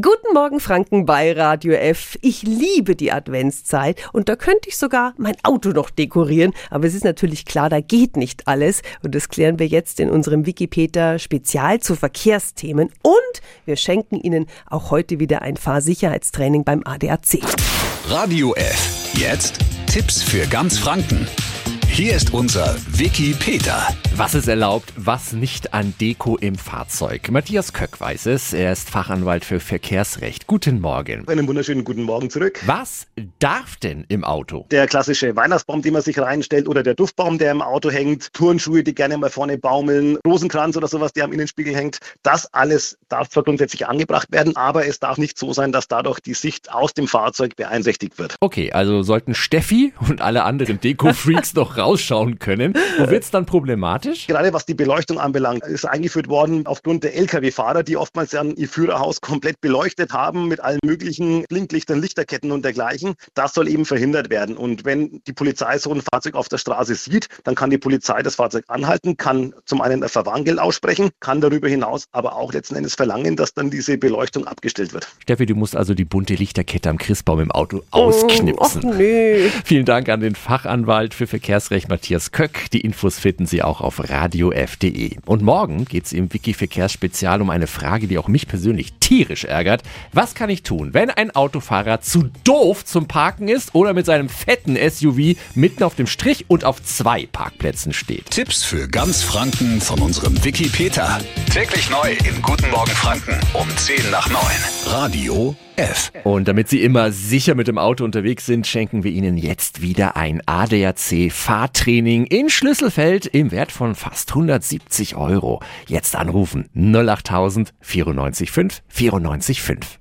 Guten Morgen Franken bei Radio F. Ich liebe die Adventszeit und da könnte ich sogar mein Auto noch dekorieren, aber es ist natürlich klar, da geht nicht alles und das klären wir jetzt in unserem Wikipedia Spezial zu Verkehrsthemen und wir schenken Ihnen auch heute wieder ein Fahrsicherheitstraining beim ADAC. Radio F. Jetzt Tipps für ganz Franken. Hier ist unser Wiki Peter. Was ist erlaubt, was nicht an Deko im Fahrzeug? Matthias Köck weiß es. Er ist Fachanwalt für Verkehrsrecht. Guten Morgen. Einen wunderschönen guten Morgen zurück. Was darf denn im Auto? Der klassische Weihnachtsbaum, den man sich reinstellt, oder der Duftbaum, der im Auto hängt, Turnschuhe, die gerne mal vorne baumeln, Rosenkranz oder sowas, der am Innenspiegel hängt. Das alles darf zwar grundsätzlich angebracht werden, aber es darf nicht so sein, dass dadurch die Sicht aus dem Fahrzeug beeinträchtigt wird. Okay, also sollten Steffi und alle anderen Deko-Freaks noch rausschauen können. Wo wird's dann problematisch? Gerade was die Beleuchtung anbelangt, ist eingeführt worden aufgrund der Lkw-Fahrer, die oftmals dann ihr Führerhaus komplett beleuchtet haben mit allen möglichen Blinklichtern, Lichterketten und dergleichen. Das soll eben verhindert werden. Und wenn die Polizei so ein Fahrzeug auf der Straße sieht, dann kann die Polizei das Fahrzeug anhalten, kann zum einen ein Verwarngeld aussprechen, kann darüber hinaus aber auch letzten Endes verlangen, dass dann diese Beleuchtung abgestellt wird. Steffi, du musst also die bunte Lichterkette am Christbaum im Auto ausknipsen. Oh, nö. Vielen Dank an den Fachanwalt für Verkehrsrecht Matthias Köck. Die Infos finden Sie auch auf radiof.de. Und morgen geht es im Wiki Verkehrsspezial um eine Frage, die auch mich persönlich tierisch ärgert. Was kann ich tun, wenn ein Autofahrer zu doof zum Parken ist oder mit seinem fetten SUV mitten auf dem Strich und auf zwei Parkplätzen steht? Tipps für ganz Franken von unserem Wiki Peter. Täglich neu in Guten Morgen Franken um 10 nach 9. Radio F. Und damit Sie immer sicher mit dem Auto unterwegs sind, schenken wir Ihnen jetzt wieder ein ADAC Fahrtraining in Schlüsselfeld im Wert von fast 170 Euro. Jetzt anrufen 08000 94 5 94 5.